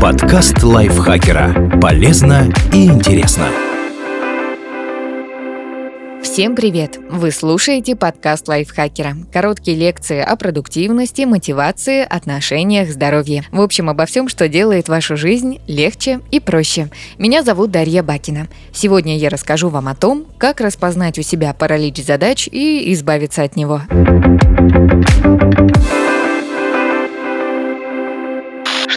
Подкаст лайфхакера. Полезно и интересно. Всем привет! Вы слушаете подкаст лайфхакера. Короткие лекции о продуктивности, мотивации, отношениях, здоровье. В общем, обо всем, что делает вашу жизнь легче и проще. Меня зовут Дарья Бакина. Сегодня я расскажу вам о том, как распознать у себя паралич задач и избавиться от него.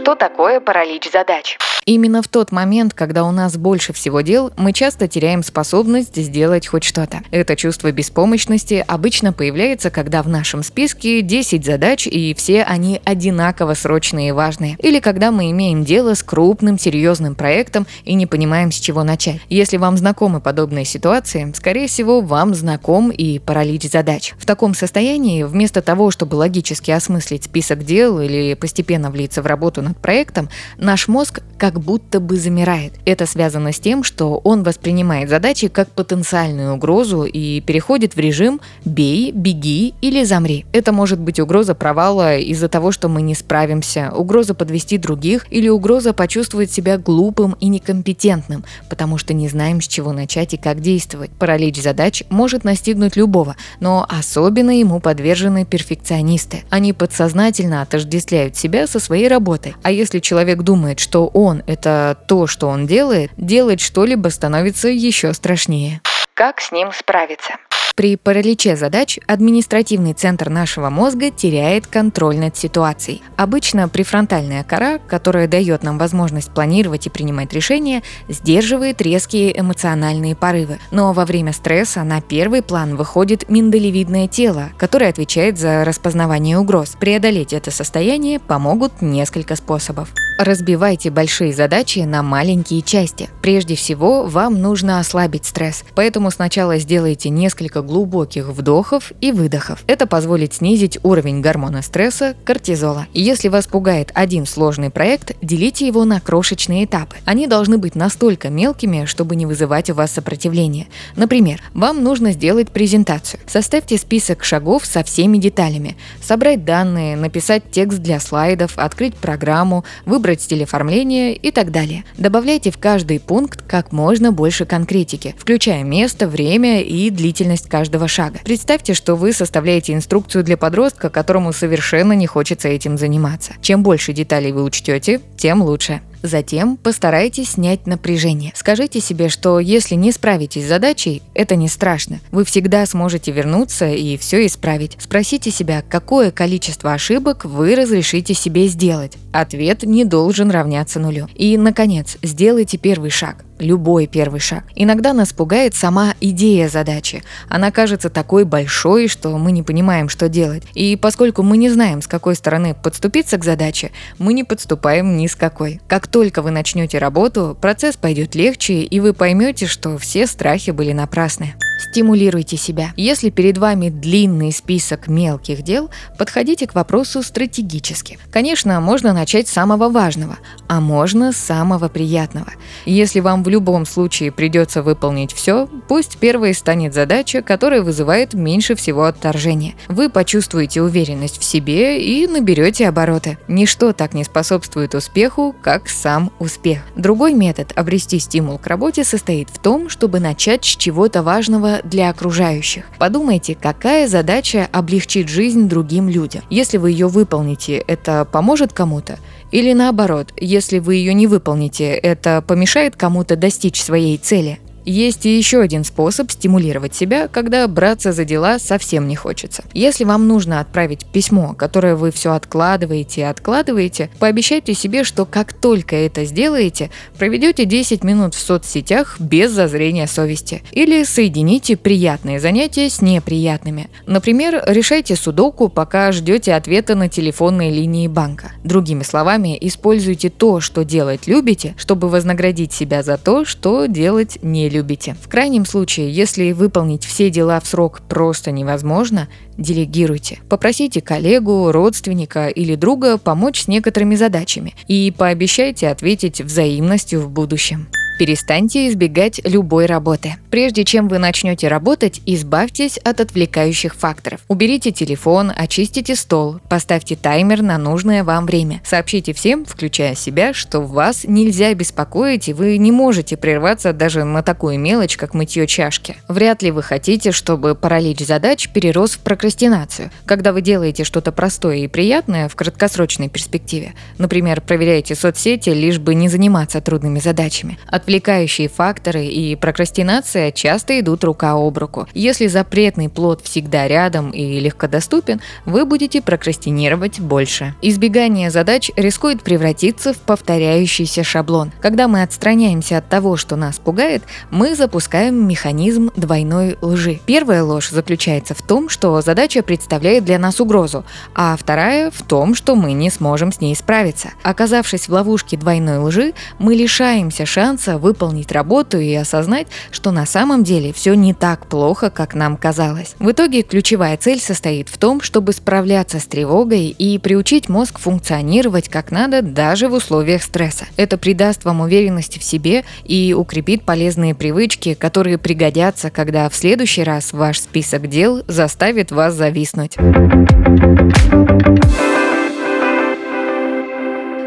Что такое паралич задач? Именно в тот момент, когда у нас больше всего дел, мы часто теряем способность сделать хоть что-то. Это чувство беспомощности обычно появляется, когда в нашем списке 10 задач и все они одинаково срочные и важные. Или когда мы имеем дело с крупным, серьезным проектом и не понимаем, с чего начать. Если вам знакомы подобные ситуации, скорее всего, вам знаком и паралич задач. В таком состоянии, вместо того, чтобы логически осмыслить список дел или постепенно влиться в работу над проектом, наш мозг как будто бы замирает. Это связано с тем, что он воспринимает задачи как потенциальную угрозу и переходит в режим «бей», «беги» или «замри». Это может быть угроза провала из-за того, что мы не справимся, угроза подвести других или угроза почувствовать себя глупым и некомпетентным, потому что не знаем, с чего начать и как действовать. Паралич задач может настигнуть любого, но особенно ему подвержены перфекционисты. Они подсознательно отождествляют себя со своей работой. А если человек думает, что он это то, что он делает, делать что-либо становится еще страшнее. Как с ним справиться? При параличе задач административный центр нашего мозга теряет контроль над ситуацией. Обычно префронтальная кора, которая дает нам возможность планировать и принимать решения, сдерживает резкие эмоциональные порывы. Но во время стресса на первый план выходит миндалевидное тело, которое отвечает за распознавание угроз. Преодолеть это состояние помогут несколько способов. Разбивайте большие задачи на маленькие части. Прежде всего, вам нужно ослабить стресс, поэтому сначала сделайте несколько глубоких вдохов и выдохов. Это позволит снизить уровень гормона стресса – кортизола. Если вас пугает один сложный проект, делите его на крошечные этапы. Они должны быть настолько мелкими, чтобы не вызывать у вас сопротивления. Например, вам нужно сделать презентацию. Составьте список шагов со всеми деталями. Собрать данные, написать текст для слайдов, открыть программу, выбрать выбрать стиль оформления и так далее. Добавляйте в каждый пункт как можно больше конкретики, включая место, время и длительность каждого шага. Представьте, что вы составляете инструкцию для подростка, которому совершенно не хочется этим заниматься. Чем больше деталей вы учтете, тем лучше. Затем постарайтесь снять напряжение. Скажите себе, что если не справитесь с задачей, это не страшно. Вы всегда сможете вернуться и все исправить. Спросите себя, какое количество ошибок вы разрешите себе сделать. Ответ не должен равняться нулю. И, наконец, сделайте первый шаг любой первый шаг. Иногда нас пугает сама идея задачи. Она кажется такой большой, что мы не понимаем, что делать. И поскольку мы не знаем, с какой стороны подступиться к задаче, мы не подступаем ни с какой. Как только вы начнете работу, процесс пойдет легче, и вы поймете, что все страхи были напрасны. Стимулируйте себя. Если перед вами длинный список мелких дел, подходите к вопросу стратегически. Конечно, можно начать с самого важного, а можно с самого приятного. Если вам в любом случае придется выполнить все, пусть первой станет задача, которая вызывает меньше всего отторжения. Вы почувствуете уверенность в себе и наберете обороты. Ничто так не способствует успеху, как сам успех. Другой метод обрести стимул к работе состоит в том, чтобы начать с чего-то важного для окружающих. Подумайте, какая задача облегчит жизнь другим людям. Если вы ее выполните, это поможет кому-то? Или наоборот, если вы ее не выполните, это помешает кому-то достичь своей цели? Есть и еще один способ стимулировать себя, когда браться за дела совсем не хочется. Если вам нужно отправить письмо, которое вы все откладываете и откладываете, пообещайте себе, что как только это сделаете, проведете 10 минут в соцсетях без зазрения совести. Или соедините приятные занятия с неприятными. Например, решайте судоку, пока ждете ответа на телефонной линии банка. Другими словами, используйте то, что делать любите, чтобы вознаградить себя за то, что делать не любите любите. В крайнем случае, если выполнить все дела в срок просто невозможно, делегируйте. Попросите коллегу, родственника или друга помочь с некоторыми задачами и пообещайте ответить взаимностью в будущем. Перестаньте избегать любой работы. Прежде чем вы начнете работать, избавьтесь от отвлекающих факторов. Уберите телефон, очистите стол, поставьте таймер на нужное вам время. Сообщите всем, включая себя, что вас нельзя беспокоить и вы не можете прерваться даже на такую мелочь, как мытье чашки. Вряд ли вы хотите, чтобы паралич задач перерос в прокрастинацию. Когда вы делаете что-то простое и приятное в краткосрочной перспективе, например, проверяете соцсети, лишь бы не заниматься трудными задачами, отвлекающие факторы и прокрастинация часто идут рука об руку. Если запретный плод всегда рядом и легкодоступен, вы будете прокрастинировать больше. Избегание задач рискует превратиться в повторяющийся шаблон. Когда мы отстраняемся от того, что нас пугает, мы запускаем механизм двойной лжи. Первая ложь заключается в том, что задача представляет для нас угрозу, а вторая в том, что мы не сможем с ней справиться. Оказавшись в ловушке двойной лжи, мы лишаемся шанса выполнить работу и осознать, что на самом деле все не так плохо, как нам казалось. В итоге ключевая цель состоит в том, чтобы справляться с тревогой и приучить мозг функционировать как надо даже в условиях стресса. Это придаст вам уверенности в себе и укрепит полезные привычки, которые пригодятся, когда в следующий раз ваш список дел заставит вас зависнуть.